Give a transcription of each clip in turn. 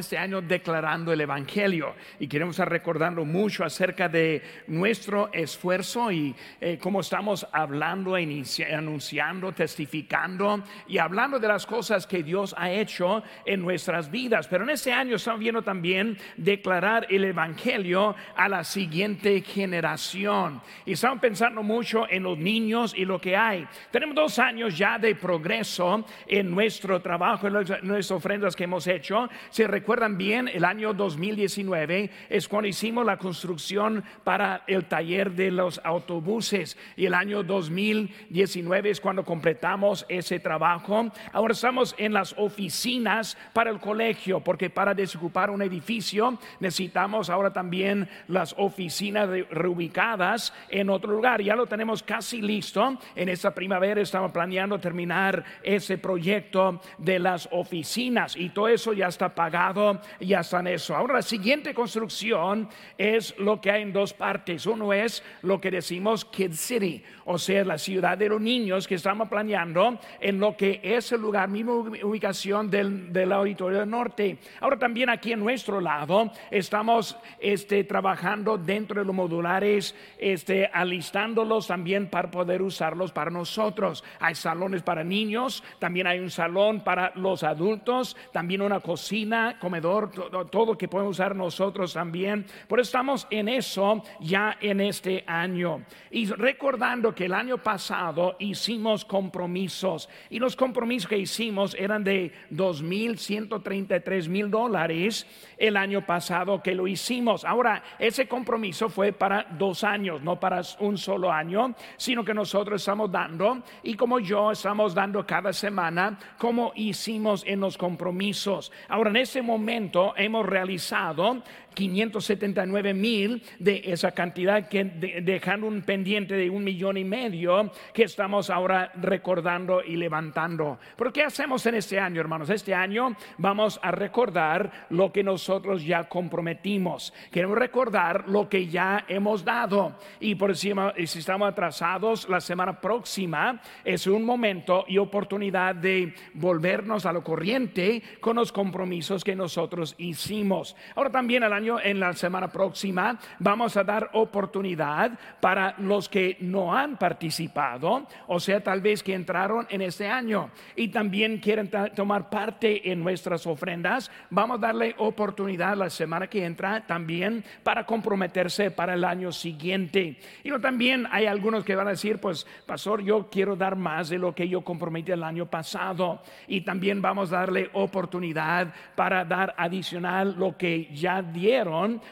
este año declarando el Evangelio y queremos estar recordando mucho acerca de nuestro esfuerzo y eh, cómo estamos hablando, anunciando, testificando y hablando de las cosas que Dios ha hecho en nuestras vidas. Pero en este año estamos viendo también declarar el Evangelio a la siguiente generación. Y estamos pensando mucho en los niños y lo que hay. Tenemos dos años ya de progreso en nuestro trabajo, en nuestras ofrendas que hemos hecho. Se recuerdan bien, el año 2019 es cuando hicimos la construcción para el taller de los autobuses y el año 2019 es cuando completamos ese trabajo. Ahora estamos en las oficinas para el colegio, porque para desocupar un edificio necesitamos ahora también las oficinas reubicadas en otro lugar. Ya lo tenemos casi listo. En esta primavera estamos planeando terminar ese proyecto de las oficinas y todo eso ya está pagado ya está en eso. Ahora la siguiente construcción es lo que hay en dos partes. Uno es lo que decimos Kid City, o sea, la ciudad de los niños que estamos planeando en lo que es el lugar, misma ubicación del, del Auditorio del Norte. Ahora también aquí en nuestro lado estamos este, trabajando dentro de los modulares, este, alistándolos también para poder usarlos para nosotros. Hay salones para niños, también hay un salón para los adultos, también una cocina comedor, todo, que podemos usar nosotros también. Por eso estamos en eso ya en este año. Y recordando que el año pasado hicimos compromisos y los compromisos que hicimos eran de 2.133 mil dólares el año pasado que lo hicimos. Ahora, ese compromiso fue para dos años, no para un solo año, sino que nosotros estamos dando y como yo estamos dando cada semana, como hicimos en los compromisos. Ahora, en ese momento hemos realizado 579 mil de esa cantidad que dejando un pendiente de un millón y medio que estamos ahora recordando y levantando. ¿Pero qué hacemos en este año, hermanos? Este año vamos a recordar lo que nosotros ya comprometimos. Queremos recordar lo que ya hemos dado. Y por encima, si estamos atrasados, la semana próxima es un momento y oportunidad de volvernos a lo corriente con los compromisos que nosotros hicimos. Ahora también al en la semana próxima, vamos a dar oportunidad para los que no han participado, o sea, tal vez que entraron en este año y también quieren tomar parte en nuestras ofrendas, vamos a darle oportunidad la semana que entra también para comprometerse para el año siguiente. Y también hay algunos que van a decir, pues, pastor, yo quiero dar más de lo que yo comprometí el año pasado. Y también vamos a darle oportunidad para dar adicional lo que ya dieron,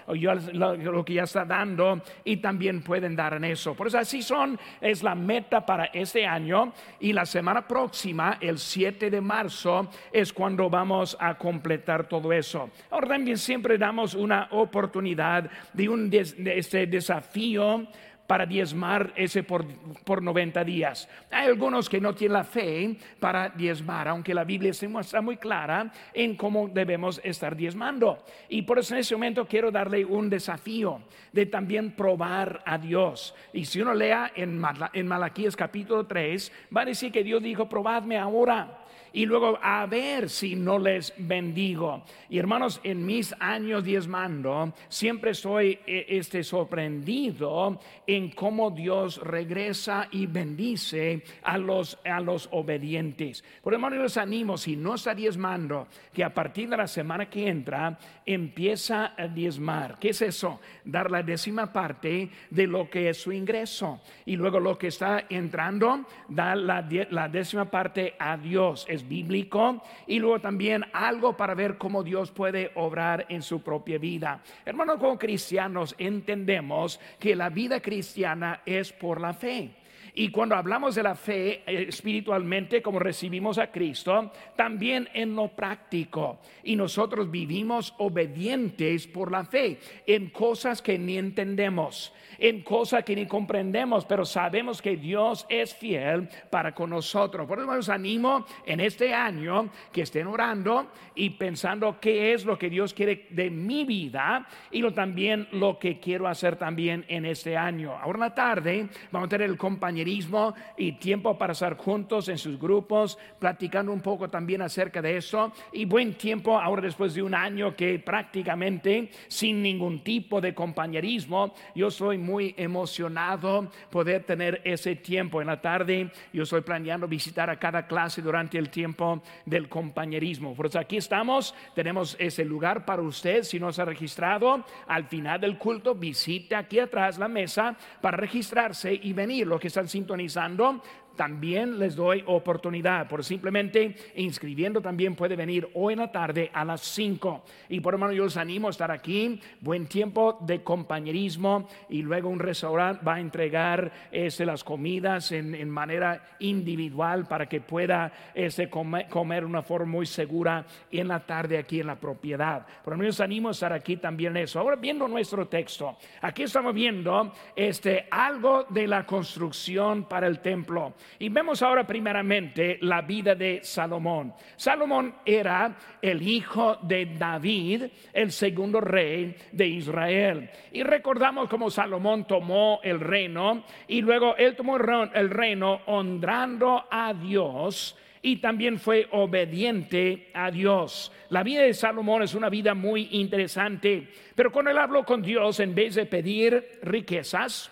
o lo, que ya está dando, y también pueden dar en eso. Por eso así son, es la meta para este año. Y la semana próxima, el 7 de marzo, es cuando vamos a completar todo eso. Ahora también siempre damos una oportunidad de un de este desafío para diezmar ese por, por 90 días. Hay algunos que no tienen la fe para diezmar, aunque la Biblia está muy clara en cómo debemos estar diezmando. Y por eso en ese momento quiero darle un desafío de también probar a Dios. Y si uno lea en, en Malaquías capítulo 3, va a decir que Dios dijo, probadme ahora y luego a ver si no les bendigo. Y hermanos, en mis años diezmando, siempre estoy eh, este, sorprendido en cómo Dios regresa y bendice a los, a los obedientes. Por hermano, les animo, si no está diezmando, que a partir de la semana que entra, empieza a diezmar. ¿Qué es eso? Dar la décima parte de lo que es su ingreso. Y luego lo que está entrando, dar la, la décima parte a Dios bíblico y luego también algo para ver cómo Dios puede obrar en su propia vida. Hermanos, como cristianos entendemos que la vida cristiana es por la fe. Y cuando hablamos de la fe eh, espiritualmente, como recibimos a Cristo, también en lo práctico. Y nosotros vivimos obedientes por la fe en cosas que ni entendemos en cosas que ni comprendemos, pero sabemos que Dios es fiel para con nosotros. Por eso les animo en este año que estén orando y pensando qué es lo que Dios quiere de mi vida y lo, también lo que quiero hacer también en este año. Ahora en la tarde vamos a tener el compañero compañerismo y tiempo para estar juntos en sus grupos, platicando un poco también acerca de eso. Y buen tiempo ahora después de un año que prácticamente sin ningún tipo de compañerismo, yo soy muy emocionado poder tener ese tiempo en la tarde. Yo estoy planeando visitar a cada clase durante el tiempo del compañerismo. Por eso aquí estamos, tenemos ese lugar para usted. Si no se ha registrado, al final del culto, visite aquí atrás la mesa para registrarse y venir. Los que están sintonizando, también les doy oportunidad. Por simplemente inscribiendo también puede venir hoy en la tarde a las 5. Y por hermano, yo les animo a estar aquí. Buen tiempo de compañerismo y luego un restaurante va a entregar este, las comidas en, manera individual para que pueda este, comer, una forma muy segura en la tarde aquí en la propiedad. Por hermano, yo les animo a estar aquí también eso. Ahora viendo nuestro texto, aquí estamos viendo este, algo de la construcción para el templo. Y vemos ahora primeramente la vida de Salomón. Salomón era el hijo de David, el segundo rey de Israel. Y recordamos cómo Salomón tomó el reino y luego él tomó el reino honrando a Dios y también fue obediente a Dios. La vida de Salomón es una vida muy interesante, pero cuando él habló con Dios, en vez de pedir riquezas,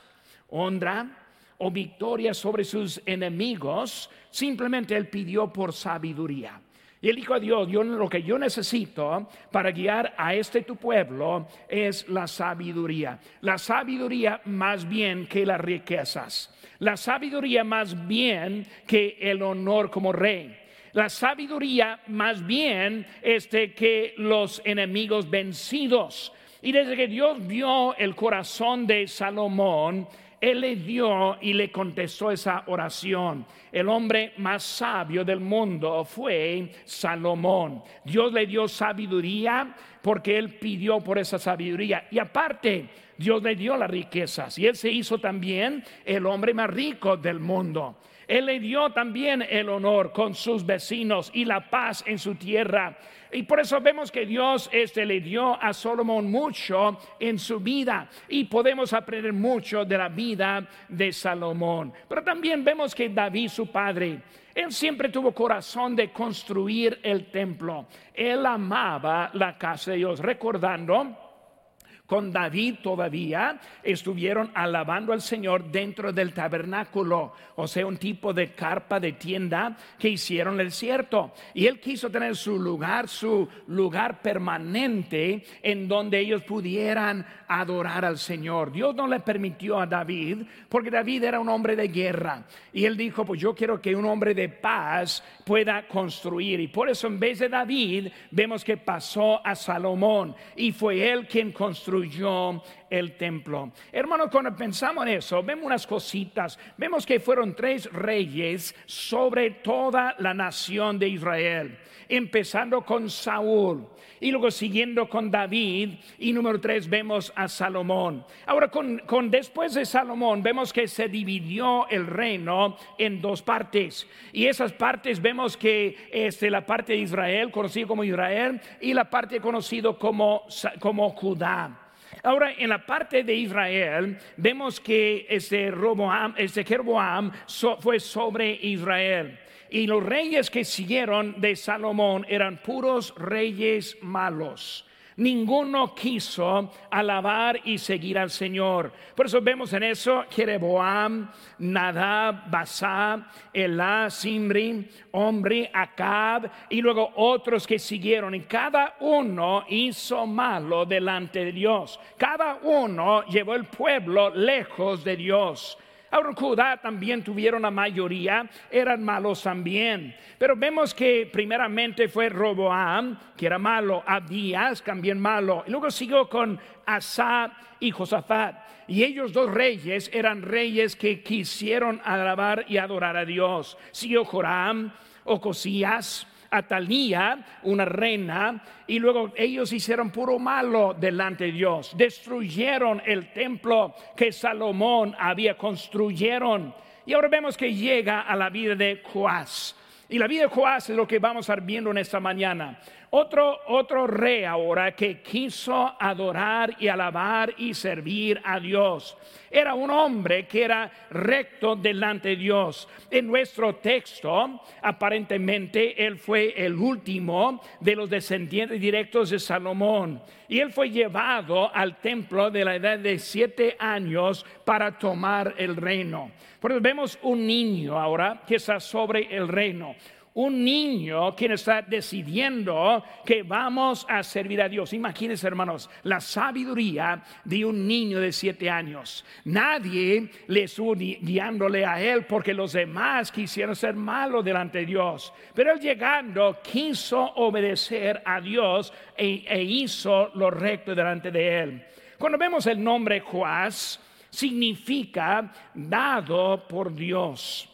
honra, o victoria sobre sus enemigos, simplemente él pidió por sabiduría. Y él dijo a Dios, yo, lo que yo necesito para guiar a este tu pueblo es la sabiduría. La sabiduría más bien que las riquezas. La sabiduría más bien que el honor como rey. La sabiduría más bien este, que los enemigos vencidos. Y desde que Dios vio el corazón de Salomón, él le dio y le contestó esa oración. El hombre más sabio del mundo fue Salomón. Dios le dio sabiduría porque él pidió por esa sabiduría. Y aparte, Dios le dio las riquezas. Y él se hizo también el hombre más rico del mundo. Él le dio también el honor con sus vecinos y la paz en su tierra. Y por eso vemos que Dios este, le dio a Salomón mucho en su vida y podemos aprender mucho de la vida de Salomón. Pero también vemos que David, su padre, él siempre tuvo corazón de construir el templo. Él amaba la casa de Dios, recordando con David todavía estuvieron alabando al Señor dentro del tabernáculo, o sea, un tipo de carpa de tienda que hicieron el desierto. Y él quiso tener su lugar, su lugar permanente en donde ellos pudieran adorar al Señor. Dios no le permitió a David, porque David era un hombre de guerra. Y él dijo, pues yo quiero que un hombre de paz pueda construir. Y por eso en vez de David, vemos que pasó a Salomón. Y fue él quien construyó el templo. Hermanos, cuando pensamos en eso, vemos unas cositas. Vemos que fueron tres reyes sobre toda la nación de Israel, empezando con Saúl y luego siguiendo con David y número tres vemos a Salomón. Ahora con, con, después de Salomón vemos que se dividió el reino en dos partes y esas partes vemos que este, la parte de Israel conocido como Israel y la parte conocido como, como Judá. Ahora, en la parte de Israel, vemos que este, Roboam, este Jeroboam fue sobre Israel. Y los reyes que siguieron de Salomón eran puros reyes malos. Ninguno quiso alabar y seguir al Señor. Por eso vemos en eso Jeroboam, Nadab, Basá, Elá, Simri, Omri, Acab y luego otros que siguieron. Y cada uno hizo malo delante de Dios. Cada uno llevó el pueblo lejos de Dios. También tuvieron la mayoría, eran malos también. Pero vemos que primeramente fue Roboam, que era malo, Abías también malo. Y luego siguió con Asa y Josafat. Y ellos dos reyes eran reyes que quisieron alabar y adorar a Dios. Siguió Joram, Ocosías, Atalía, una reina, y luego ellos hicieron puro malo delante de Dios. Destruyeron el templo que Salomón había construyeron. Y ahora vemos que llega a la vida de Joás. Y la vida de Joás es lo que vamos a estar viendo en esta mañana. Otro, otro rey ahora que quiso adorar y alabar y servir a Dios. Era un hombre que era recto delante de Dios. En nuestro texto, aparentemente, él fue el último de los descendientes directos de Salomón. Y él fue llevado al templo de la edad de siete años para tomar el reino. Por eso vemos un niño ahora que está sobre el reino un niño quien está decidiendo que vamos a servir a Dios. Imagínense, hermanos, la sabiduría de un niño de siete años. Nadie le estuvo guiándole a él porque los demás quisieron ser malos delante de Dios. Pero él llegando quiso obedecer a Dios e, e hizo lo recto delante de él. Cuando vemos el nombre Joás, significa dado por Dios.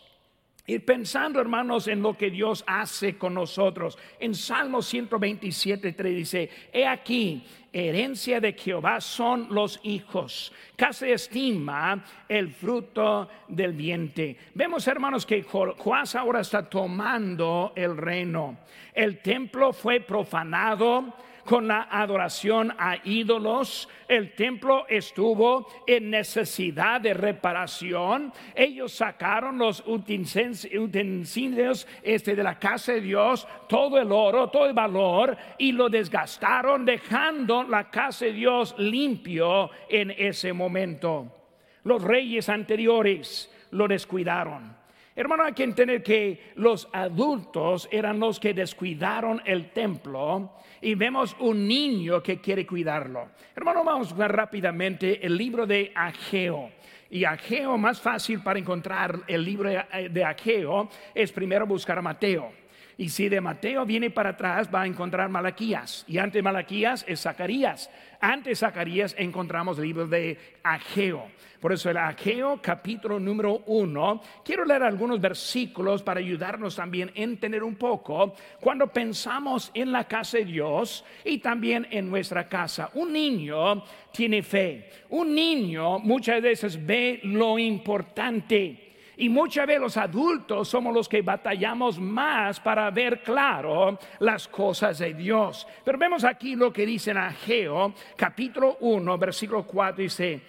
Ir pensando, hermanos, en lo que Dios hace con nosotros. En Salmo 127, 3 dice, he aquí, herencia de Jehová son los hijos. Casi estima el fruto del vientre. Vemos, hermanos, que Joás ahora está tomando el reino. El templo fue profanado con la adoración a ídolos. El templo estuvo en necesidad de reparación. Ellos sacaron los utensilios este, de la casa de Dios, todo el oro, todo el valor, y lo desgastaron, dejando la casa de Dios limpio en ese momento. Los reyes anteriores lo descuidaron. Hermano, hay que entender que los adultos eran los que descuidaron el templo y vemos un niño que quiere cuidarlo. Hermano, vamos a ver rápidamente el libro de Ageo. Y Ageo, más fácil para encontrar el libro de Ageo, es primero buscar a Mateo. Y si de Mateo viene para atrás, va a encontrar Malaquías. Y antes Malaquías es Zacarías. Antes Zacarías encontramos el libro de Ageo. Por eso el Ageo capítulo número uno. Quiero leer algunos versículos para ayudarnos también a entender un poco cuando pensamos en la casa de Dios y también en nuestra casa. Un niño tiene fe. Un niño muchas veces ve lo importante. Y muchas veces los adultos somos los que batallamos más para ver claro las cosas de Dios. Pero vemos aquí lo que dice en Ageo, capítulo 1, versículo 4, dice,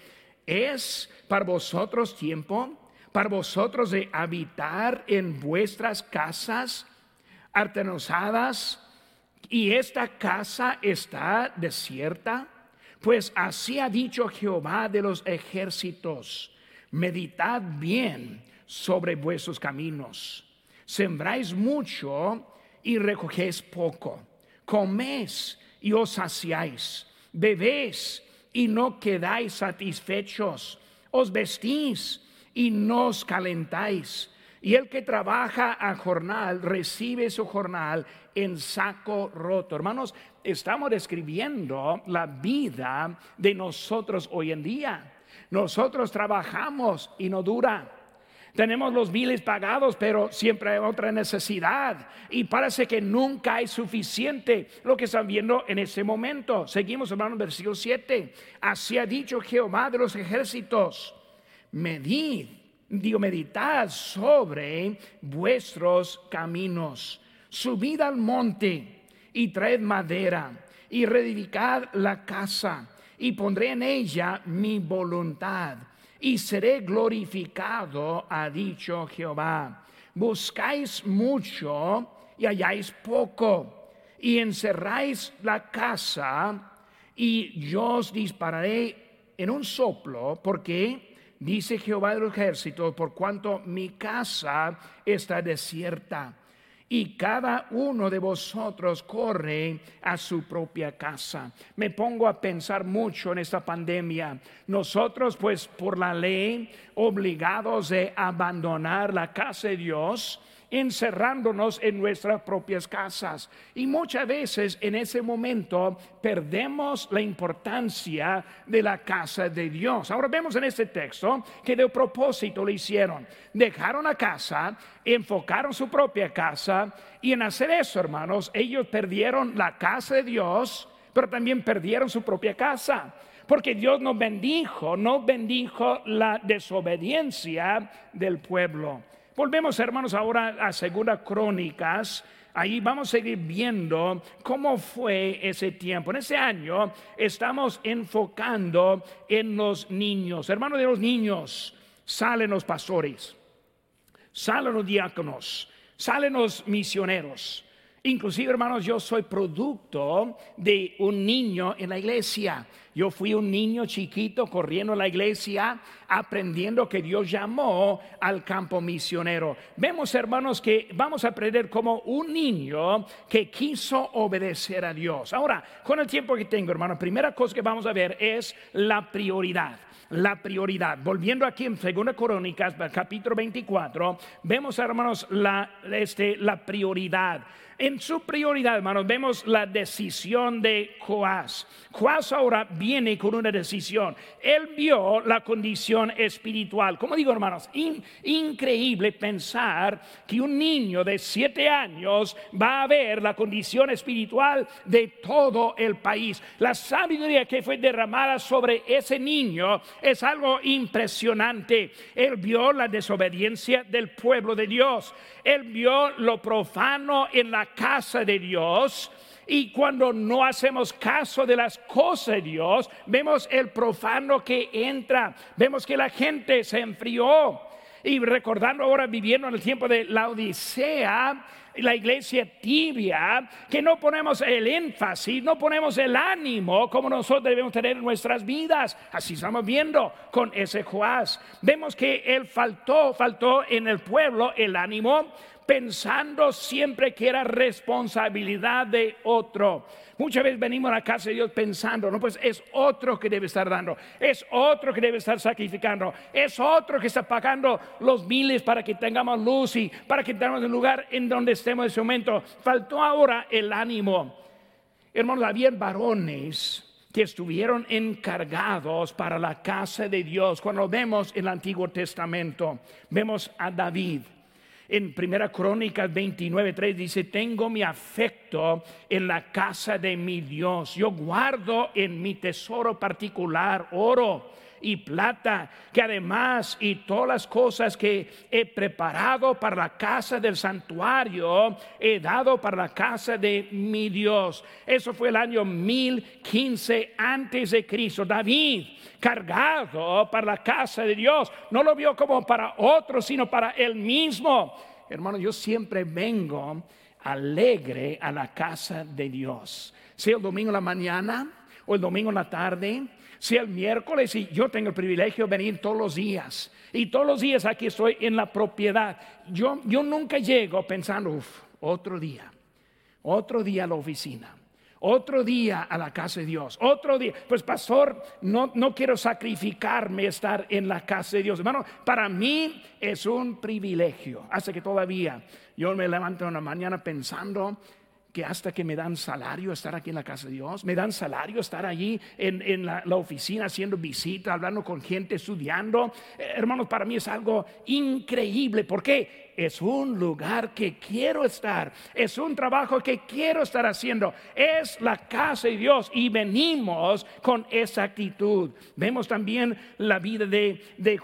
es para vosotros tiempo, para vosotros de habitar en vuestras casas artenosadas y esta casa está desierta. Pues así ha dicho Jehová de los ejércitos, meditad bien sobre vuestros caminos. Sembráis mucho y recogéis poco. Coméis y os saciáis. Bebéis y no quedáis satisfechos. Os vestís y no os calentáis. Y el que trabaja a jornal recibe su jornal en saco roto. Hermanos, estamos describiendo la vida de nosotros hoy en día. Nosotros trabajamos y no dura. Tenemos los biles pagados, pero siempre hay otra necesidad. Y parece que nunca hay suficiente lo que están viendo en ese momento. Seguimos, hermanos, versículo 7. Así ha dicho Jehová de los ejércitos. Medid, digo, meditad sobre vuestros caminos. Subid al monte y traed madera y reedificad la casa y pondré en ella mi voluntad y seré glorificado, ha dicho Jehová. Buscáis mucho y halláis poco, y encerráis la casa, y yo os dispararé en un soplo, porque dice Jehová de los ejércitos, por cuanto mi casa está desierta y cada uno de vosotros corre a su propia casa. Me pongo a pensar mucho en esta pandemia. Nosotros, pues, por la ley, obligados de abandonar la casa de Dios, encerrándonos en nuestras propias casas. Y muchas veces en ese momento perdemos la importancia de la casa de Dios. Ahora vemos en este texto que de propósito lo hicieron. Dejaron la casa, enfocaron su propia casa y en hacer eso, hermanos, ellos perdieron la casa de Dios, pero también perdieron su propia casa. Porque Dios no bendijo, no bendijo la desobediencia del pueblo. Volvemos, hermanos, ahora a Segunda Crónicas, Ahí vamos a seguir viendo cómo fue ese tiempo. En ese año estamos enfocando en los niños. Hermano de los niños, salen los pastores, salen los diáconos, salen los misioneros. Inclusive, hermanos, yo soy producto de un niño en la iglesia. Yo fui un niño chiquito corriendo a la iglesia, aprendiendo que Dios llamó al campo misionero. Vemos, hermanos, que vamos a aprender como un niño que quiso obedecer a Dios. Ahora, con el tiempo que tengo, hermano, primera cosa que vamos a ver es la prioridad la prioridad. Volviendo aquí en Segunda Crónicas, capítulo 24, vemos, hermanos, la, este, la prioridad. En su prioridad, hermanos, vemos la decisión de Joás. Joás ahora viene con una decisión. Él vio la condición espiritual. Como digo, hermanos, increíble pensar que un niño de siete años va a ver la condición espiritual de todo el país. La sabiduría que fue derramada sobre ese niño es algo impresionante. Él vio la desobediencia del pueblo de Dios. Él vio lo profano en la casa de Dios. Y cuando no hacemos caso de las cosas de Dios, vemos el profano que entra, vemos que la gente se enfrió. Y recordando ahora viviendo en el tiempo de la Odisea, la iglesia tibia, que no ponemos el énfasis, no ponemos el ánimo como nosotros debemos tener en nuestras vidas. Así estamos viendo con ese Joás. Vemos que él faltó, faltó en el pueblo el ánimo, pensando siempre que era responsabilidad de otro. Muchas veces venimos a la casa de Dios pensando, no, pues es otro que debe estar dando, es otro que debe estar sacrificando, es otro que está pagando los miles para que tengamos luz y para que tengamos el lugar en donde estemos en ese momento. Faltó ahora el ánimo. Hermanos, había varones que estuvieron encargados para la casa de Dios. Cuando vemos el Antiguo Testamento, vemos a David en Primera Crónica 29:3 dice, "Tengo mi afecto en la casa de mi Dios. Yo guardo en mi tesoro particular oro y plata, que además y todas las cosas que he preparado para la casa del santuario, he dado para la casa de mi Dios. Eso fue el año 1015 antes de Cristo. David, cargado para la casa de Dios, no lo vio como para otro, sino para él mismo. Hermano, yo siempre vengo alegre a la casa de Dios. Sea el domingo en la mañana o el domingo en la tarde, sea el miércoles y yo tengo el privilegio de venir todos los días. Y todos los días aquí estoy en la propiedad. Yo, yo nunca llego pensando, uff, otro día, otro día a la oficina otro día a la casa de Dios, otro día. Pues pastor, no, no quiero sacrificarme estar en la casa de Dios. Hermano, para mí es un privilegio. Hace que todavía yo me levanto en la mañana pensando que hasta que me dan salario estar aquí en la casa de Dios, me dan salario estar allí en, la, oficina haciendo visita, hablando con gente, estudiando. Eh, hermanos, para mí es algo increíble. porque Es un lugar que quiero estar, es un trabajo que quiero estar haciendo, es la casa de Dios y venimos con esa actitud. Vemos también la vida de, de.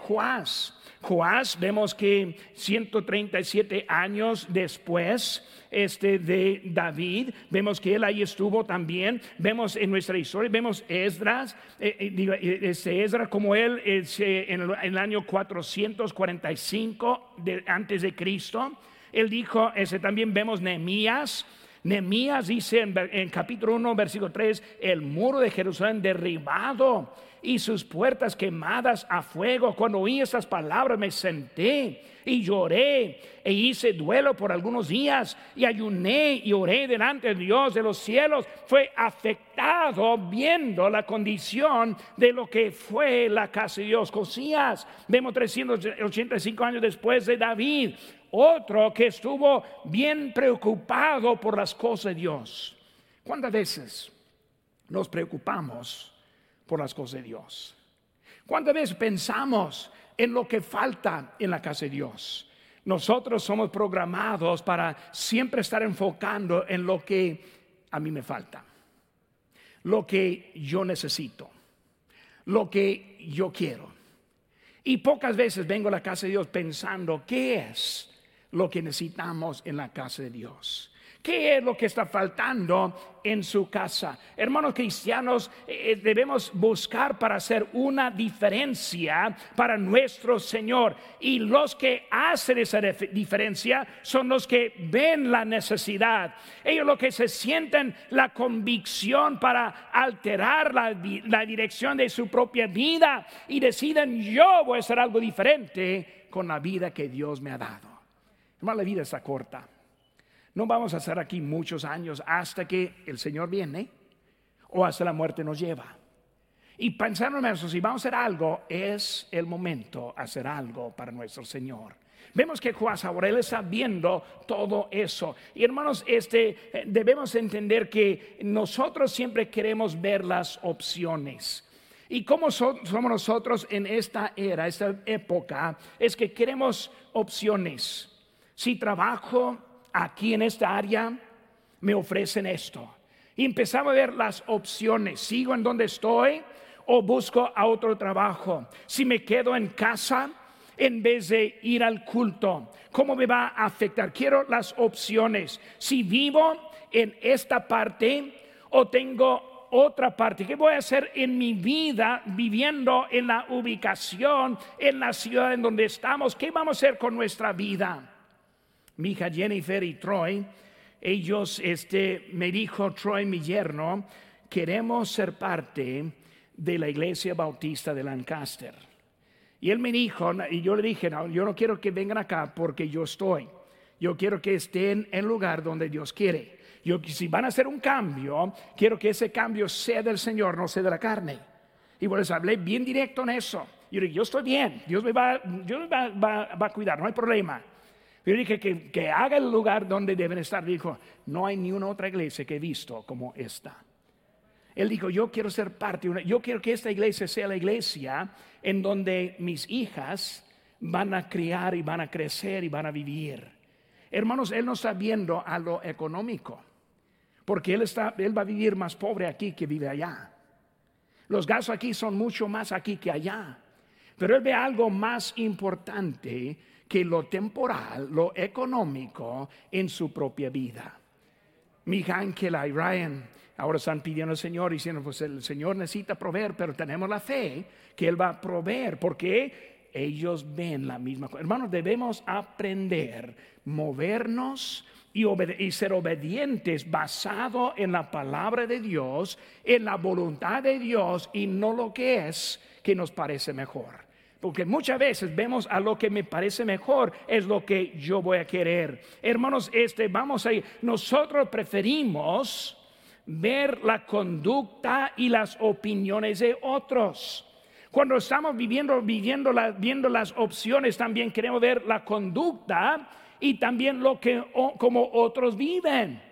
Joás, vemos que 137 años después, este, de David. Vemos que él ahí estuvo también. Vemos en nuestra historia, vemos Esdras, eh, eh, eh, este Esdras como él en, el, año 445 de, antes de Cristo. Él dijo, ese también vemos Nehemías. Nehemías dice en, en capítulo 1, versículo 3, el muro de Jerusalén derribado y sus puertas quemadas a fuego. Cuando oí esas palabras me senté y lloré e hice duelo por algunos días y ayuné y oré delante de Dios de los cielos. Fue afectado viendo la condición de lo que fue la casa de Dios. Cosías, vemos 385 años después de David, otro que estuvo bien preocupado por las cosas de Dios. ¿Cuántas veces nos preocupamos por las cosas de Dios. ¿Cuántas veces pensamos en lo que falta en la casa de Dios? Nosotros somos programados para siempre estar enfocando en lo que a mí me falta, lo que yo necesito, lo que yo quiero. Y pocas veces vengo a la casa de Dios pensando qué es lo que necesitamos en la casa de Dios. ¿Qué es lo que está faltando en su casa? Hermanos cristianos, eh, eh, debemos buscar para hacer una diferencia para nuestro Señor. Y los que hacen esa diferencia son los que ven la necesidad. Ellos los que se sienten la convicción para alterar la, la dirección de su propia vida y deciden yo voy a hacer algo diferente con la vida que Dios me ha dado. Hermano, la vida está corta. No vamos a estar aquí muchos años hasta que el Señor viene o hasta la muerte nos lleva. Y pensando en eso, si vamos a hacer algo, es el momento hacer algo para nuestro Señor. Vemos que Juan Saborel está viendo todo eso. Y hermanos, este, eh, debemos entender que nosotros siempre queremos ver las opciones. Y como somos nosotros en esta era, esta época, es que queremos opciones. Si trabajo, aquí en esta área me ofrecen esto. Y empezamos a ver las opciones. ¿Sigo en donde estoy o busco a otro trabajo? Si me quedo en casa en vez de ir al culto, ¿cómo me va a afectar? Quiero las opciones. Si vivo en esta parte o tengo otra parte. ¿Qué voy a hacer en mi vida viviendo en la ubicación, en la ciudad en donde estamos? ¿Qué vamos a hacer con nuestra vida? Mi hija Jennifer y Troy, ellos, este, me dijo Troy, mi yerno, queremos ser parte de la iglesia bautista de Lancaster. Y él me dijo, y yo le dije, no, yo no quiero que vengan acá porque yo estoy. Yo quiero que estén en lugar donde Dios quiere. Yo, si van a hacer un cambio, quiero que ese cambio sea del Señor, no sea de la carne. Y por eso hablé bien directo en eso. Yo dije, yo estoy bien, Dios me va, Dios me va, va a cuidar, no hay problema. Yo dije que, que haga el lugar donde deben estar. Dijo, no hay ni una otra iglesia que he visto como esta. Él dijo, yo quiero ser parte, yo quiero que esta iglesia sea la iglesia en donde mis hijas van a criar y van a crecer y van a vivir. Hermanos, él no está viendo a lo económico, porque él, está, él va a vivir más pobre aquí que vive allá. Los gastos aquí son mucho más aquí que allá. Pero él ve algo más importante que lo temporal, lo económico en su propia vida. Mi hija Ángela y Ryan ahora están pidiendo al Señor diciendo, pues el Señor necesita proveer, pero tenemos la fe que Él va a proveer, porque ellos ven la misma cosa. Hermanos, debemos aprender, movernos y, y, ser obedientes basado en la palabra de Dios, en la voluntad de Dios y no lo que es que nos parece mejor. Porque muchas veces vemos a lo que me parece mejor es lo que yo voy a querer. Hermanos, este vamos a. Nosotros preferimos ver la conducta y las opiniones de otros. Cuando estamos viviendo, viviendo viendo las opciones, también queremos ver la conducta y también lo que como otros viven.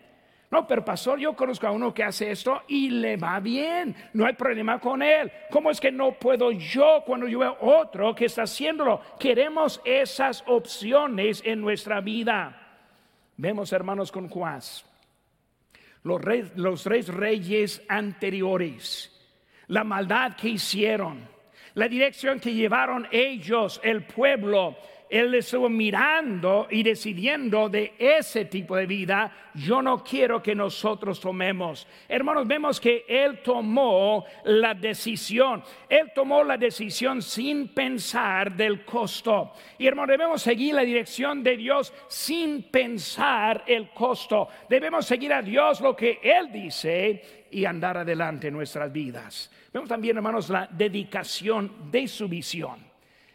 No, pero pastor, yo conozco a uno que hace esto y le va bien, no hay problema con él. ¿Cómo es que no puedo yo cuando yo veo otro que está haciéndolo? Queremos esas opciones en nuestra vida. Vemos, hermanos, con Juan, los, los tres reyes anteriores, la maldad que hicieron, la dirección que llevaron ellos, el pueblo, él estuvo mirando y decidiendo de ese tipo de vida, yo no quiero que nosotros tomemos. Hermanos, vemos que Él tomó la decisión. Él tomó la decisión sin pensar del costo. Y hermanos, debemos seguir la dirección de Dios sin pensar el costo. Debemos seguir a Dios lo que Él dice y andar adelante en nuestras vidas. Vemos también, hermanos, la dedicación de su visión.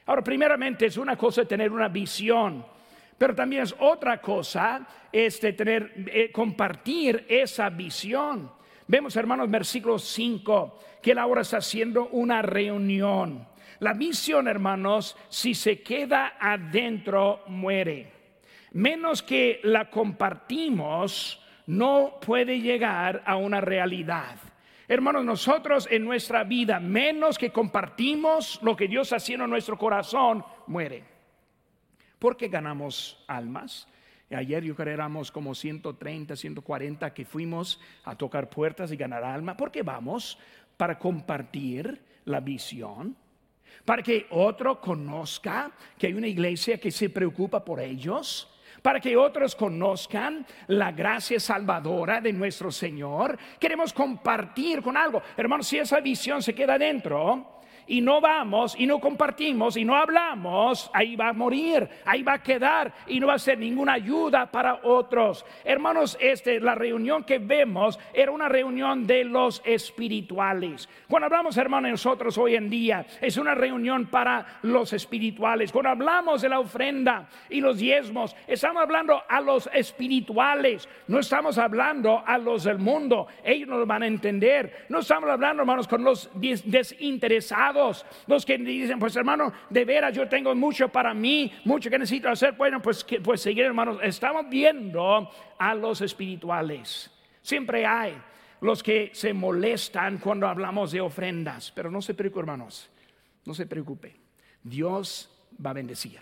Ahora, primeramente es una cosa tener una visión, pero también es otra cosa este, tener, eh, compartir esa visión. Vemos, hermanos, versículo 5, que él ahora está haciendo una reunión. La visión, hermanos, si se queda adentro, muere. Menos que la compartimos, no puede llegar a una realidad. Hermanos, nosotros en nuestra vida, menos que compartimos lo que Dios haciendo en nuestro corazón, muere. Porque ganamos almas. Ayer yo creo que éramos como 130, 140 que fuimos a tocar puertas y ganar alma. porque vamos? Para compartir la visión, para que otro conozca que hay una iglesia que se preocupa por ellos, para que otros conozcan la gracia salvadora de nuestro Señor. Queremos compartir con algo. Hermanos, si esa visión se queda dentro, y no vamos y no compartimos y no hablamos, ahí va a morir, ahí va a quedar y no va a ser ninguna ayuda para otros. Hermanos, este, la reunión que vemos era una reunión de los espirituales. Cuando hablamos, hermanos, nosotros hoy en día, es una reunión para los espirituales. Cuando hablamos de la ofrenda y los diezmos, estamos hablando a los espirituales, no estamos hablando a los del mundo. Ellos no lo van a entender. No estamos hablando, hermanos, con los desinteresados los que dicen, pues hermano, de veras yo tengo mucho para mí, mucho que necesito hacer, bueno, pues, pues seguir hermanos, estamos viendo a los espirituales. Siempre hay los que se molestan cuando hablamos de ofrendas, pero no se preocupe hermanos, no se preocupe, Dios va a bendecir,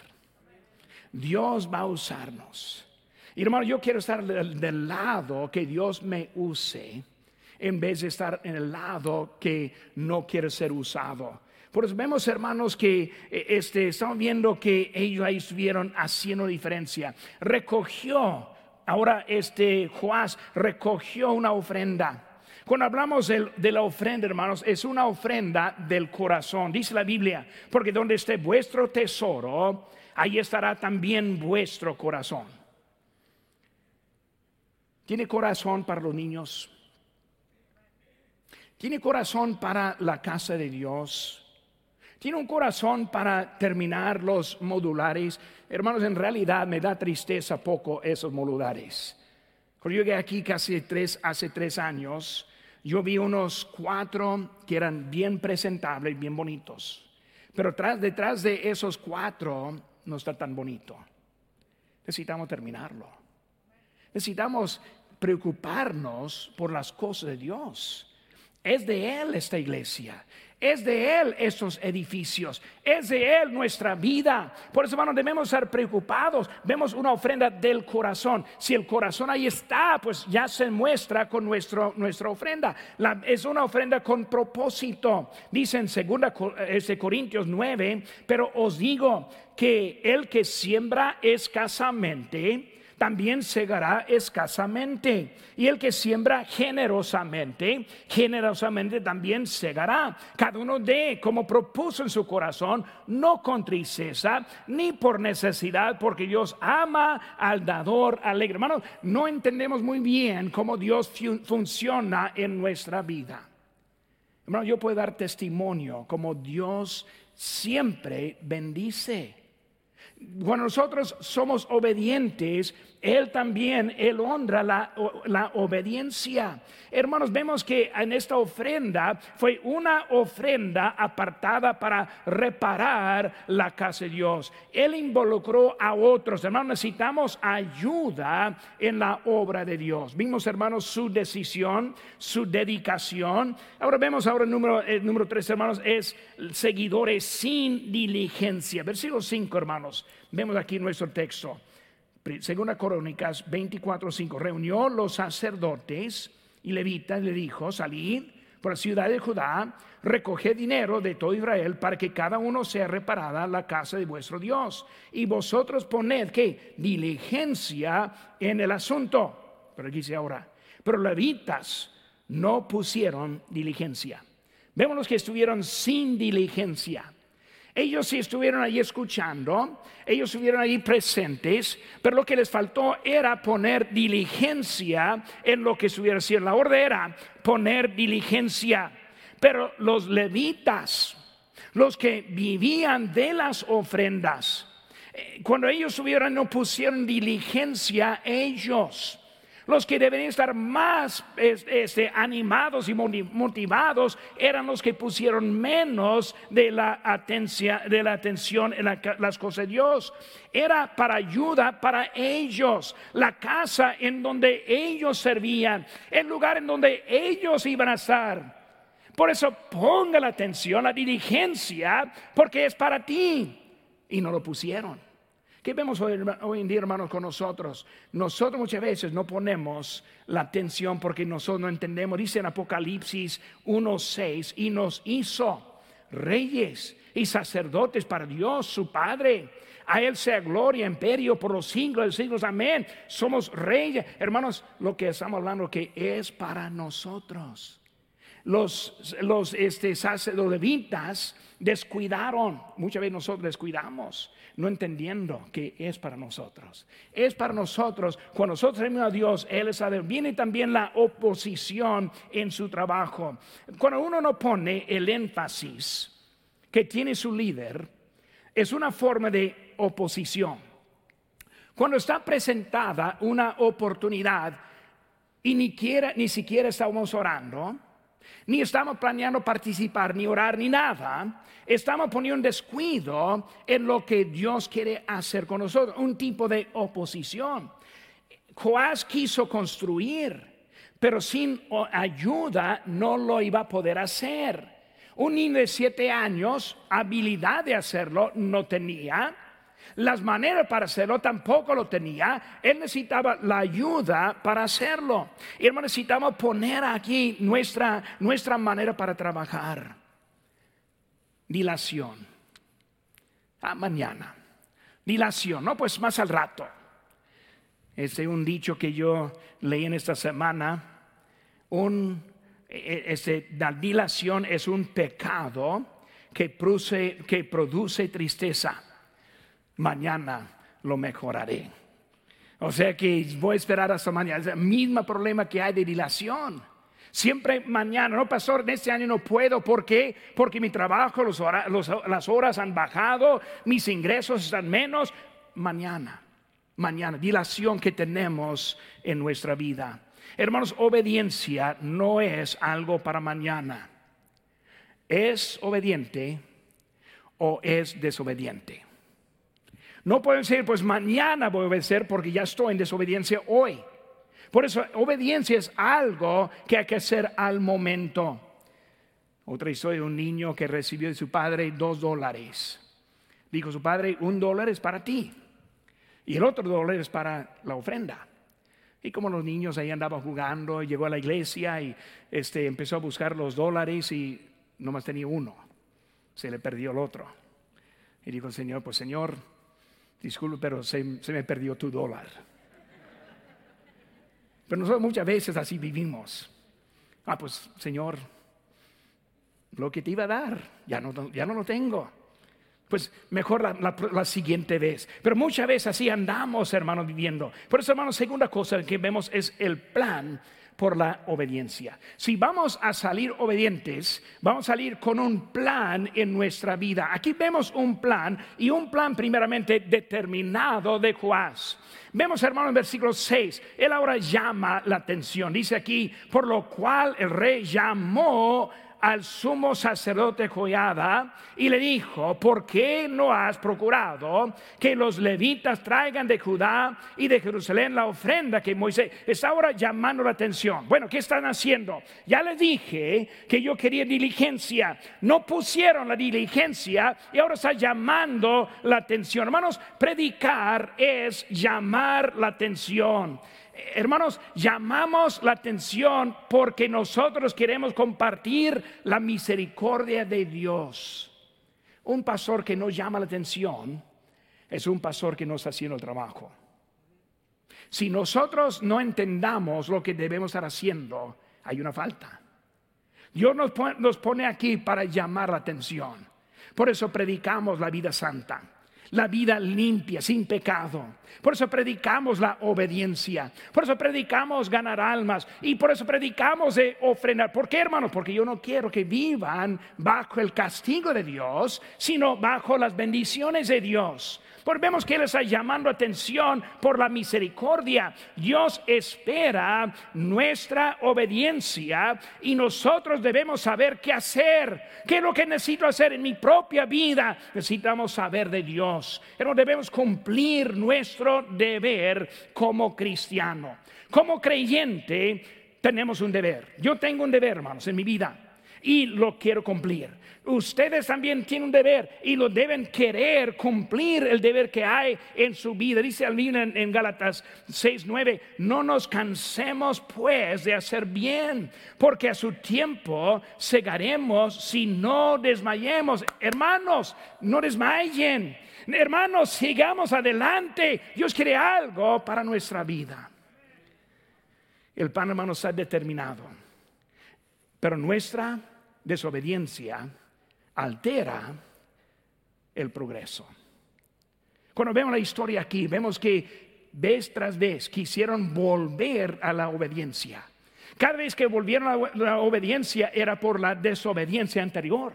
Dios va a usarnos. Y hermano, yo quiero estar del lado que Dios me use en vez de estar en el lado que no quiere ser usado. Por eso vemos, hermanos, que eh, este, estamos viendo que ellos ahí estuvieron haciendo diferencia. Recogió, ahora este Joás recogió una ofrenda. Cuando hablamos de, la ofrenda, hermanos, es una ofrenda del corazón. Dice la Biblia, porque donde esté vuestro tesoro, ahí estará también vuestro corazón. ¿Tiene corazón para los niños? Tiene corazón para la casa de Dios. Tiene un corazón para terminar los modulares. Hermanos, en realidad me da tristeza poco esos modulares. Cuando llegué aquí hace tres años, yo vi unos cuatro que eran bien presentables, bien bonitos. Pero detrás de esos cuatro no está tan bonito. Necesitamos terminarlo. Necesitamos preocuparnos por las cosas de Dios. Es de Él esta iglesia. Es de Él estos edificios. Es de Él nuestra vida. Por eso, hermanos, debemos estar preocupados. Vemos una ofrenda del corazón. Si el corazón ahí está, pues ya se muestra con nuestro, nuestra ofrenda. es una ofrenda con propósito. Dice en 2 Corintios 9, pero os digo que el que siembra escasamente, también segará escasamente. Y el que siembra generosamente, generosamente también segará. Cada uno de, como propuso en su corazón, no con tristeza ni por necesidad, porque Dios ama al dador alegre. Hermanos, no entendemos muy bien cómo Dios funciona en nuestra vida. Hermano, yo puedo dar testimonio como Dios siempre bendice. Cuando nosotros somos obedientes, Él también, Él honra la, la, obediencia. Hermanos, vemos que en esta ofrenda fue una ofrenda apartada para reparar la casa de Dios. Él involucró a otros. Hermanos, necesitamos ayuda en la obra de Dios. Vimos, hermanos, su decisión, su dedicación. Ahora vemos ahora el número, número tres, hermanos, es seguidores sin diligencia. Versículo 5, hermanos. Vemos aquí nuestro texto. Segunda Crónicas 24:5. Reunió los sacerdotes y levitas, le dijo: Salid por la ciudad de Judá, recoged dinero de todo Israel para que cada uno sea reparada la casa de vuestro Dios. Y vosotros poned que diligencia en el asunto. Pero aquí dice ahora: Pero levitas no pusieron diligencia. Vemos los que estuvieron sin diligencia. Ellos sí estuvieron ahí escuchando, ellos estuvieron ahí presentes, pero lo que les faltó era poner diligencia en lo que estuviera haciendo. La orden era poner diligencia. Pero los levitas, los que vivían de las ofrendas, eh, cuando ellos estuvieron no pusieron diligencia ellos los que deberían estar más este, animados y motivados eran los que pusieron menos de la atención, de la atención en las cosas de Dios. Era para ayuda para ellos, la casa en donde ellos servían, el lugar en donde ellos iban a estar. Por eso ponga la atención, la diligencia, porque es para ti. Y no lo pusieron. ¿Qué vemos hoy, en día, hermanos, con nosotros? Nosotros muchas veces no ponemos la atención porque nosotros no entendemos. Dice en Apocalipsis 1.6, y nos hizo reyes y sacerdotes para Dios, su Padre. A Él sea gloria, imperio por los siglos de siglos. Amén. Somos reyes. Hermanos, lo que estamos hablando que es para nosotros. Los, los, este, levitas descuidaron. Muchas veces nosotros descuidamos, no entendiendo que es para nosotros. Es para nosotros. Cuando nosotros tenemos a Dios, Él es a Viene también la oposición en su trabajo. Cuando uno no pone el énfasis que tiene su líder, es una forma de oposición. Cuando está presentada una oportunidad y ni, ni siquiera estamos orando, ni estamos planeando participar, ni orar, ni nada, estamos poniendo descuido en lo que Dios quiere hacer con nosotros, un tipo de oposición. Joás quiso construir, pero sin ayuda no lo iba a poder hacer. Un niño de siete años, habilidad de hacerlo, no tenía. Las maneras para hacerlo tampoco lo tenía. Él necesitaba la ayuda para hacerlo. Y hermano, necesitamos poner aquí nuestra, manera para trabajar. Dilación. Ah, mañana. Dilación, no, pues más al rato. Este es un dicho que yo leí en esta semana. Un e, este, la dilación es un pecado que produce, que produce tristeza. Mañana lo mejoraré. O sea que voy a esperar hasta mañana. Es el mismo problema que hay de dilación. Siempre mañana, no pastor, este año no puedo. ¿Por qué? Porque mi trabajo, las horas han bajado, mis ingresos están menos. Mañana, mañana, dilación que tenemos en nuestra vida. Hermanos, obediencia no es algo para mañana. ¿Es obediente o es desobediente? No pueden decir, pues mañana voy a obedecer porque ya estoy en desobediencia hoy. Por eso, obediencia es algo que hay que hacer al momento. Otra historia de un niño que recibió de su padre dos dólares. Dijo su padre, un dólar es para ti y el otro dólar es para la ofrenda. Y como los niños ahí andaban jugando, llegó a la iglesia y este, empezó a buscar los dólares y nomás tenía uno. Se le perdió el otro. Y dijo el Señor, pues Señor, disculpe, pero se, se me perdió tu dólar. Pero nosotros muchas veces así vivimos. Ah, pues Señor, lo que te iba a dar, ya no, ya no lo tengo pues mejor la, siguiente vez. Pero muchas veces así andamos, hermanos, viviendo. Por eso, hermanos, segunda cosa que vemos es el plan por la obediencia. Si vamos a salir obedientes, vamos a salir con un plan en nuestra vida. Aquí vemos un plan y un plan primeramente determinado de Joás. Vemos, hermano, en versículo 6, él ahora llama la atención. Dice aquí, por lo cual el rey llamó al sumo sacerdote Joyada y le dijo, ¿por qué no has procurado que los levitas traigan de Judá y de Jerusalén la ofrenda que Moisés está ahora llamando la atención? Bueno, ¿qué están haciendo? Ya les dije que yo quería diligencia, no pusieron la diligencia y ahora está llamando la atención. Hermanos, predicar es llamar la atención. Hermanos, llamamos la atención porque nosotros queremos compartir la misericordia de Dios. Un pastor que no llama la atención es un pastor que no está haciendo el trabajo. Si nosotros no entendamos lo que debemos estar haciendo, hay una falta. Dios nos pone, nos pone aquí para llamar la atención. Por eso predicamos la vida santa la vida limpia, sin pecado. Por eso predicamos la obediencia. Por eso predicamos ganar almas. Y por eso predicamos de ofrendar. ¿Por qué, hermanos? Porque yo no quiero que vivan bajo el castigo de Dios, sino bajo las bendiciones de Dios. Porque vemos que Él está llamando atención por la misericordia. Dios espera nuestra obediencia y nosotros debemos saber qué hacer. ¿Qué es lo que necesito hacer en mi propia vida? Necesitamos saber de Dios. Pero debemos cumplir nuestro deber como cristiano. Como creyente tenemos un deber. Yo tengo un deber, hermanos, en mi vida. Y lo quiero cumplir. Ustedes también tienen un deber y lo deben querer cumplir el deber que hay en su vida. Dice al en, en Gálatas 6:9, no nos cansemos pues de hacer bien, porque a su tiempo segaremos si no desmayemos. Hermanos, no desmayen. Hermanos, sigamos adelante. Dios quiere algo para nuestra vida. El pan, hermanos, está determinado. Pero nuestra desobediencia altera el progreso. Cuando vemos la historia aquí, vemos que vez tras vez quisieron volver a la obediencia. Cada vez que volvieron a la obediencia era por la desobediencia anterior.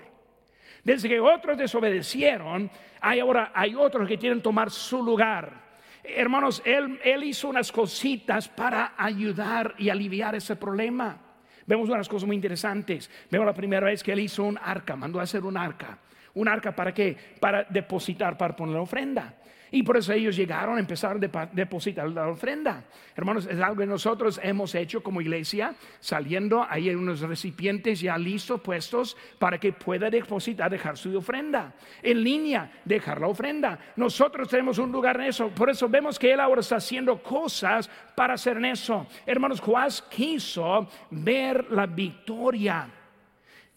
Desde que otros desobedecieron, hay ahora hay otros que quieren tomar su lugar. Hermanos, él, él hizo unas cositas para ayudar y aliviar ese problema. Vemos unas cosas muy interesantes. Vemos la primera vez que él hizo un arca, mandó a hacer un arca. ¿Un arca para qué? Para depositar, para poner la ofrenda. Y por eso ellos llegaron a empezar a depositar la ofrenda. Hermanos, es algo que nosotros hemos hecho como iglesia, saliendo, ahí hay unos recipientes ya listos, puestos, para que pueda depositar, dejar su ofrenda. En línea, dejar la ofrenda. Nosotros tenemos un lugar en eso. Por eso vemos que Él ahora está haciendo cosas para hacer eso. Hermanos, Juan quiso ver la victoria.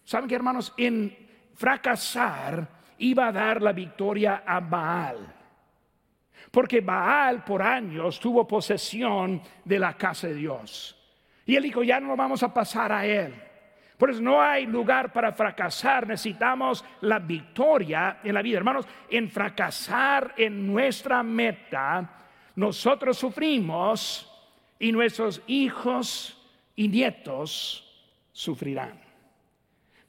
¿Saben que, hermanos? En fracasar iba a dar la victoria a Baal. Porque Baal por años tuvo posesión de la casa de Dios. Y él dijo, ya no vamos a pasar a él. Por eso no hay lugar para fracasar. Necesitamos la victoria en la vida. Hermanos, en fracasar en nuestra meta, nosotros sufrimos y nuestros hijos y nietos sufrirán.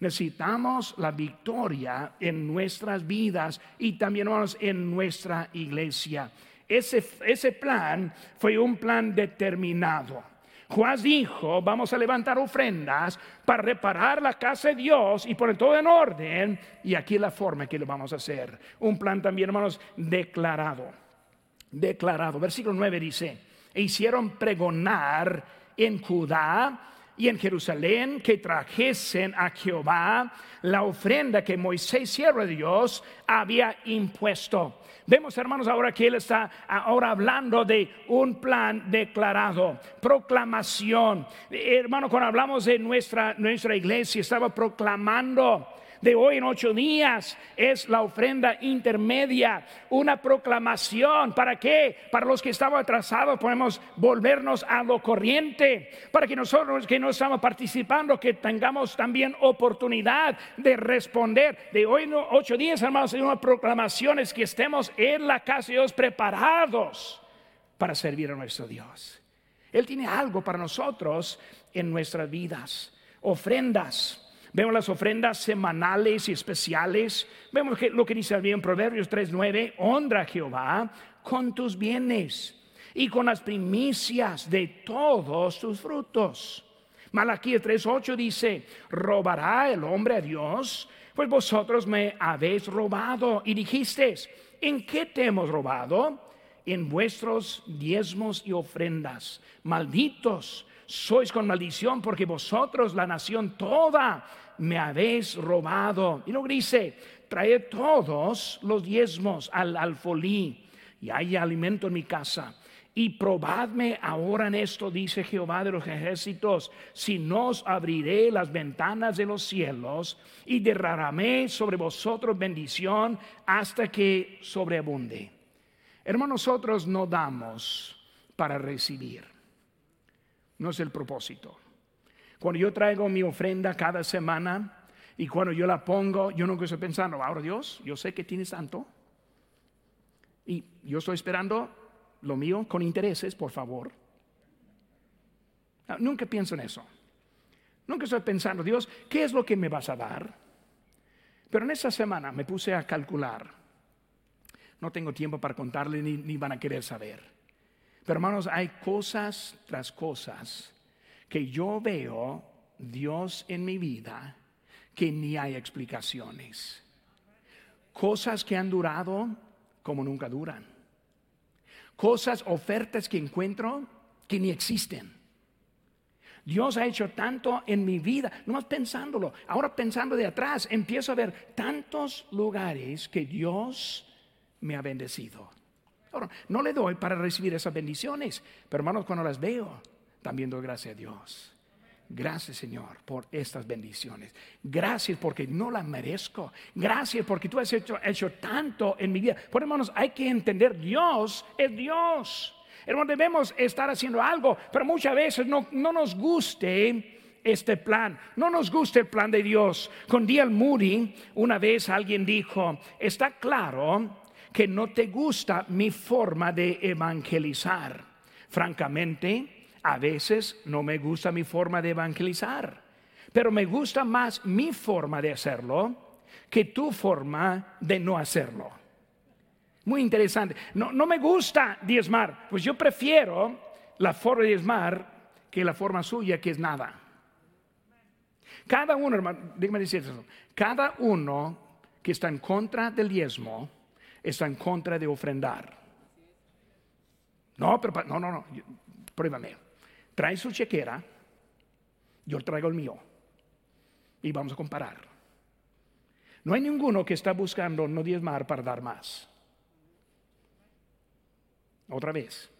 Necesitamos la victoria en nuestras vidas y también en nuestra iglesia. Ese, ese plan fue un plan determinado. Juan dijo, vamos a levantar ofrendas para reparar la casa de Dios y poner todo en orden. Y aquí la forma que lo vamos a hacer. Un plan también, hermanos, declarado. Declarado. Versículo 9 dice, e hicieron pregonar en Judá y en Jerusalén que trajesen a Jehová la ofrenda que Moisés, siervo de Dios, había impuesto. Vemos, hermanos, ahora que él está ahora hablando de un plan declarado, proclamación. Hermano, cuando hablamos de nuestra, nuestra iglesia, estaba proclamando de hoy en ocho días es la ofrenda intermedia, una proclamación. ¿Para qué? Para los que estaban atrasados podemos volvernos a lo corriente, para que nosotros que no estamos participando, que tengamos también oportunidad de responder. De hoy en ocho días, hermanos, hay una proclamación es que estemos en la casa de Dios preparados para servir a nuestro Dios. Él tiene algo para nosotros en nuestras vidas, ofrendas Vemos las ofrendas semanales y especiales. Vemos que lo que dice en Proverbios 3:9, honra a Jehová con tus bienes y con las primicias de todos tus frutos. Malaquías 3:8 dice, robará el hombre a Dios, pues vosotros me habéis robado y dijisteis, ¿en qué te hemos robado? En vuestros diezmos y ofrendas. Malditos sois con maldición porque vosotros, la nación toda, me habéis robado. Y luego dice, traed todos los diezmos al alfolí y hay alimento en mi casa. Y probadme ahora en esto, dice Jehová de los ejércitos, si no os abriré las ventanas de los cielos y derramaré sobre vosotros bendición hasta que sobreabunde. Hermanos, nosotros no damos para recibir no es el propósito. Cuando yo traigo mi ofrenda cada semana y cuando yo la pongo, yo nunca estoy pensando, ahora Dios, yo sé que tienes tanto y yo estoy esperando lo mío con intereses, por favor. Nunca pienso en eso. Nunca estoy pensando, Dios, ¿qué es lo que me vas a dar? Pero en esa semana me puse a calcular. No tengo tiempo para contarle ni, ni van a querer saber. Pero hermanos, hay cosas tras cosas que yo veo Dios en mi vida que ni hay explicaciones. Cosas que han durado como nunca duran. Cosas, ofertas que encuentro que ni existen. Dios ha hecho tanto en mi vida, nomás pensándolo. Ahora pensando de atrás, empiezo a ver tantos lugares que Dios me ha bendecido. No le doy para recibir esas bendiciones, pero hermanos, cuando las veo, también doy gracias a Dios. Gracias Señor por estas bendiciones. Gracias porque no las merezco. Gracias porque tú has hecho, tanto en mi vida. Por hermanos, hay que entender, Dios es Dios. Hermanos, debemos estar haciendo algo, pero muchas veces no, no nos guste este plan. No nos gusta el plan de Dios. Con Dial Moody, una vez alguien dijo, está claro que no te gusta mi forma de evangelizar. Francamente, a veces no me gusta mi forma de evangelizar, pero me gusta más mi forma de hacerlo que tu forma de no hacerlo. Muy interesante. No, me gusta diezmar, pues yo prefiero la forma de diezmar que la forma suya que es nada. Cada uno, hermano, dígame decir eso, cada uno que está en contra del diezmo está en contra de ofrendar. No, pero no, no, no, pruébame trae su chequera, yo traigo el mío y vamos a comparar. No hay ninguno que está buscando no diezmar para dar más. Otra vez.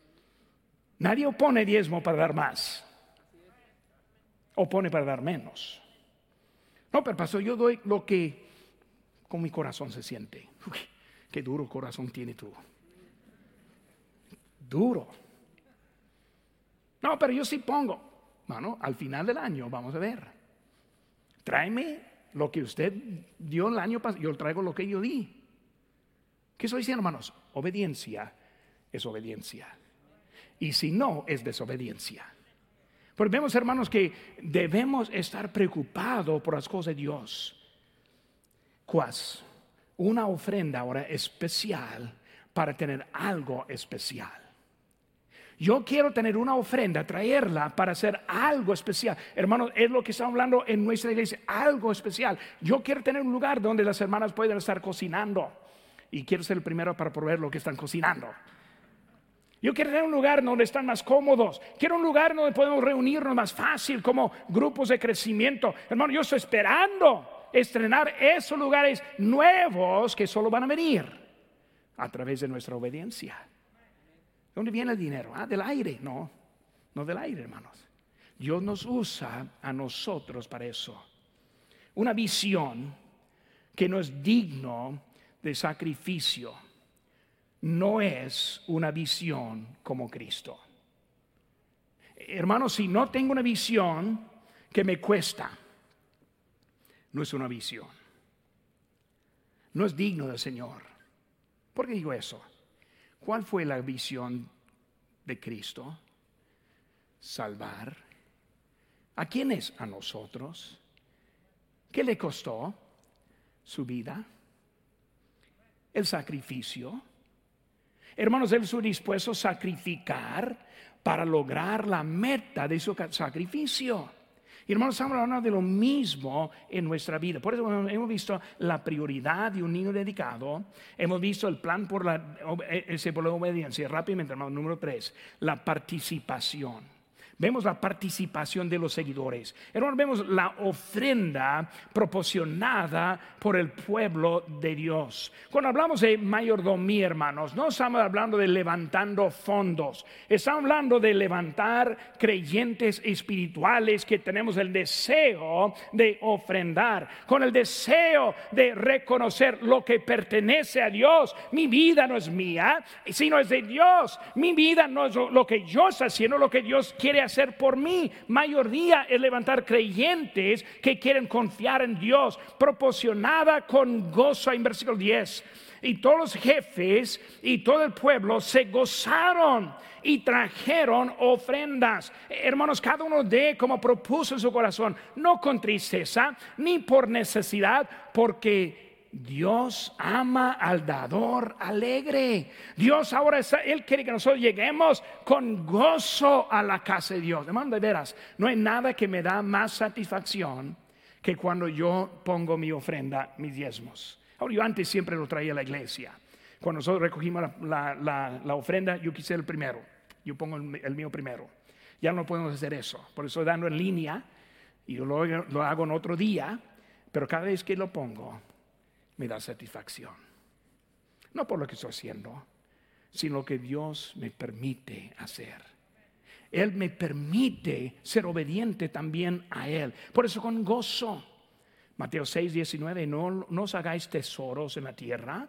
Nadie opone diezmo para dar más. Opone para dar menos. No, pero pastor, yo doy lo que con mi corazón se siente. Qué duro corazón tiene tú. Duro. No, pero yo sí pongo. Bueno, al final del año vamos a ver. Tráeme lo que usted dio el año pasado, yo traigo lo que yo di. ¿Qué estoy diciendo, hermanos? Obediencia es obediencia. Y si no, es desobediencia. Porque vemos, hermanos, que debemos estar preocupados por las cosas de Dios. Cuas, una ofrenda ahora especial para tener algo especial. Yo quiero tener una ofrenda, traerla para hacer algo especial. Hermanos, es lo que estamos hablando en nuestra iglesia, algo especial. Yo quiero tener un lugar donde las hermanas puedan estar cocinando. Y quiero ser el primero para proveer lo que están cocinando. Yo quiero tener un lugar donde están más cómodos. Quiero un lugar donde podemos reunirnos más fácil como grupos de crecimiento. Hermano, yo estoy esperando estrenar esos lugares nuevos que solo van a venir a través de nuestra obediencia dónde viene el dinero? Ah, del aire. No, no del aire, hermanos. Dios nos usa a nosotros para eso. Una visión que no es digno de sacrificio no es una visión como Cristo. Hermanos, si no tengo una visión que me cuesta, no es una visión. No es digno del Señor. ¿Por qué digo eso? ¿Cuál fue la visión de Cristo? Salvar. ¿A quiénes? A nosotros. ¿Qué le costó? Su vida. El sacrificio. Hermanos, Él estuvo dispuesto a sacrificar para lograr la meta de su sacrificio. Y hermanos, estamos hablando de lo mismo en nuestra vida. Por eso hemos visto la prioridad de un niño dedicado. Hemos visto el plan por la, por la obediencia. Rápidamente, hermano, número tres, la participación vemos la participación de los seguidores. Hermanos, vemos la ofrenda proporcionada por el pueblo de Dios. Cuando hablamos de mayordomía, hermanos, no estamos hablando de levantando fondos, estamos hablando de levantar creyentes espirituales que tenemos el deseo de ofrendar, con el deseo de reconocer lo que pertenece a Dios. Mi vida no es mía, sino es de Dios. Mi vida no es lo que yo estoy haciendo, lo que Dios quiere hacer ser por mí. Mayoría es levantar creyentes que quieren confiar en Dios, proporcionada con gozo en versículo 10. Y todos los jefes y todo el pueblo se gozaron y trajeron ofrendas. Hermanos, cada uno de como propuso en su corazón, no con tristeza ni por necesidad, porque Dios ama al dador alegre. Dios ahora Él quiere que nosotros lleguemos con gozo a la casa de Dios. Hermano, de veras, no hay nada que me da más satisfacción que cuando yo pongo mi ofrenda, mis diezmos. Ahora, yo antes siempre lo traía a la iglesia. Cuando nosotros recogimos la, ofrenda, yo quise el primero. Yo pongo el mío primero. Ya no podemos hacer eso. Por eso dando en línea y yo lo, lo hago en otro día, pero cada vez que lo pongo me da satisfacción. No por lo que estoy haciendo, sino lo que Dios me permite hacer. Él me permite ser obediente también a Él. Por eso con gozo. Mateo 6, 19, no, no os hagáis tesoros en la tierra,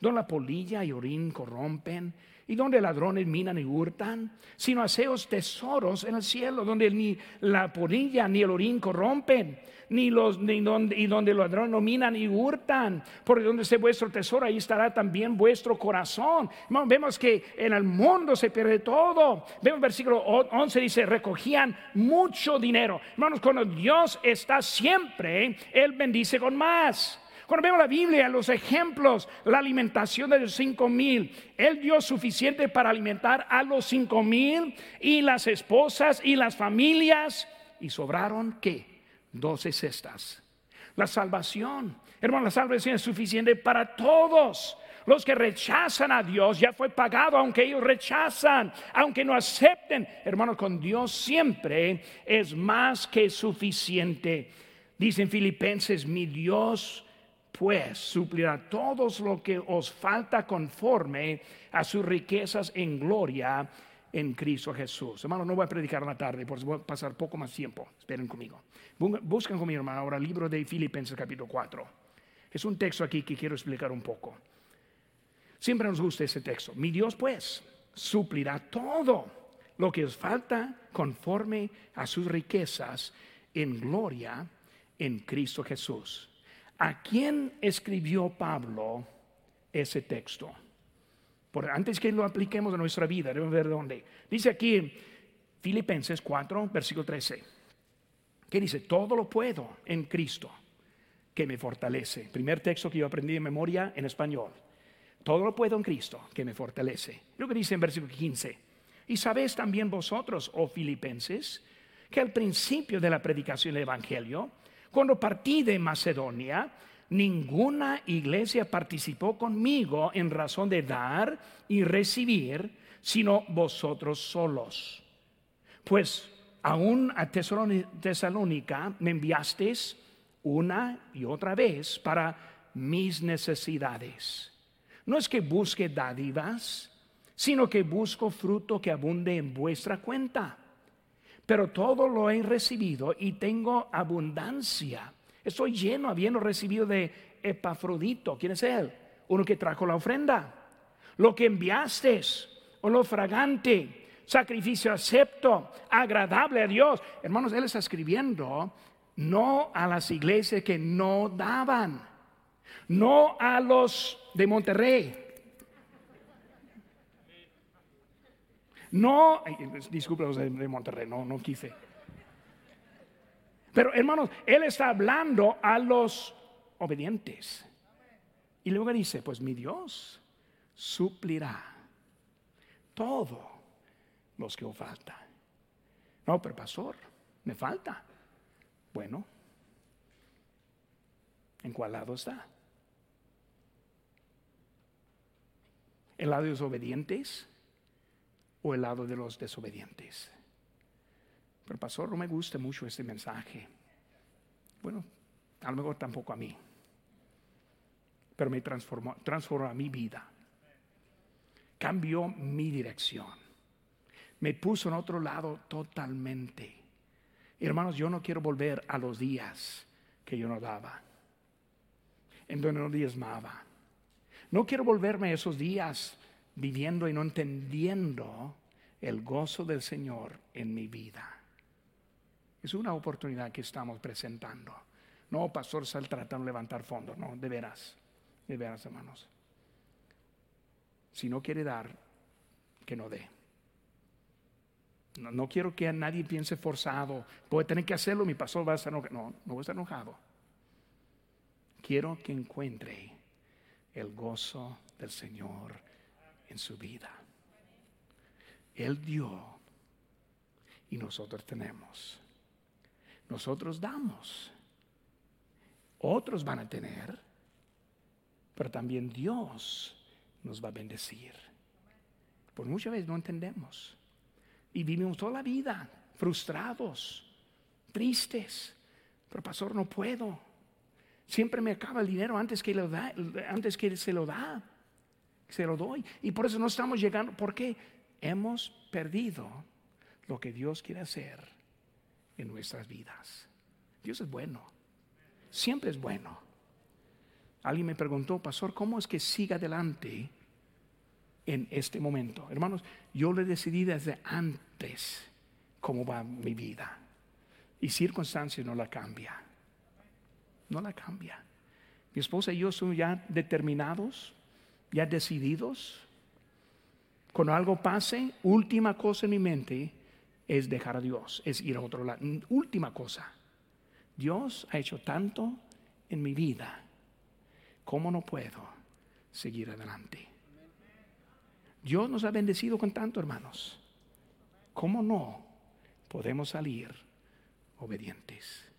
donde la polilla y orín corrompen, y donde ladrones minan y hurtan, sino haceos tesoros en el cielo, donde ni la polilla ni el orín corrompen, ni los ni donde, y donde los ladrones no minan y hurtan, porque donde esté vuestro tesoro, ahí estará también vuestro corazón. vemos que en el mundo se pierde todo. Vemos versículo 11 dice, recogían mucho dinero. Hermanos, cuando Dios está siempre, Él bendice con más. Cuando la Biblia, los ejemplos, la alimentación de los cinco mil, Él dio suficiente para alimentar a los cinco mil y las esposas y las familias. Y sobraron, ¿qué? Doce cestas. La salvación, hermano, la salvación es suficiente para todos. Los que rechazan a Dios ya fue pagado, aunque ellos rechazan, aunque no acepten. Hermanos, con Dios siempre es más que suficiente. Dicen Filipenses, mi Dios pues suplirá todos lo que os falta conforme a sus riquezas en gloria en Cristo Jesús. Hermano, no voy a predicar la tarde, por eso voy a pasar poco más tiempo. Esperen conmigo. Buscan conmigo, hermano, ahora el libro de Filipenses capítulo 4. Es un texto aquí que quiero explicar un poco. Siempre nos gusta ese texto. Mi Dios, pues, suplirá todo lo que os falta conforme a sus riquezas en gloria en Cristo Jesús. ¿A quién escribió Pablo ese texto? Por, antes que lo apliquemos a nuestra vida, debemos ver dónde. Dice aquí Filipenses 4, versículo 13. ¿Qué dice? Todo lo puedo en Cristo que me fortalece. Primer texto que yo aprendí de memoria en español. Todo lo puedo en Cristo que me fortalece. Lo que dice en versículo 15. Y sabéis también vosotros, oh filipenses, que al principio de la predicación del Evangelio, cuando partí de Macedonia, ninguna iglesia participó conmigo en razón de dar y recibir, sino vosotros solos. Pues aún a Tesalónica me enviasteis una y otra vez para mis necesidades. No es que busque dádivas, sino que busco fruto que abunde en vuestra cuenta pero todo lo he recibido y tengo abundancia. Estoy lleno habiendo recibido de Epafrodito. ¿Quién es él? Uno que trajo la ofrenda. Lo que enviaste, o lo fragante, sacrificio acepto, agradable a Dios. Hermanos, él está escribiendo no a las iglesias que no daban, no a los de Monterrey, No, disculpe los de Monterrey, no, no quise. Pero hermanos, Él está hablando a los obedientes. Y luego dice, pues mi Dios suplirá todo los que os falta. No, pero pastor, me falta. Bueno, ¿en cuál lado está? ¿El lado de los obedientes? O el lado de los desobedientes. Pero pastor, no me gusta mucho este mensaje. Bueno, a lo mejor tampoco a mí. Pero me transformó, transformó mi vida. Cambió mi dirección. Me puso en otro lado totalmente. Hermanos, yo no quiero volver a los días que yo no daba, en donde no diezmaba. No quiero volverme a esos días viviendo y no entendiendo el gozo del Señor en mi vida. Es una oportunidad que estamos presentando. No, pastor, sal tratando de levantar fondos. No, de veras, de veras, hermanos. Si no quiere dar, que no dé. No, no, quiero que a nadie piense forzado. A tener que hacerlo, mi pastor va a estar enojado. No, no voy a estar enojado. Quiero que encuentre el gozo del Señor en su vida. Él dio y nosotros tenemos. Nosotros damos. Otros van a tener, pero también Dios nos va a bendecir. Por muchas veces no entendemos. Y vivimos toda la vida frustrados, tristes. Pero pastor, no puedo. Siempre me acaba el dinero antes que, lo da, antes que se lo da. Se lo doy. Y por eso no estamos llegando. Porque hemos perdido lo que Dios quiere hacer en nuestras vidas. Dios es bueno. Siempre es bueno. Alguien me preguntó, pastor, ¿cómo es que siga adelante en este momento? Hermanos, yo le decidí desde antes cómo va mi vida. Y circunstancias no la cambia. No la cambia. Mi esposa y yo somos ya determinados, ya decididos. Cuando algo pase, última cosa en mi mente es dejar a Dios, es ir a otro lado. Última cosa. Dios ha hecho tanto en mi vida. ¿Cómo no puedo seguir adelante? Dios nos ha bendecido con tanto, hermanos. ¿Cómo no podemos salir obedientes?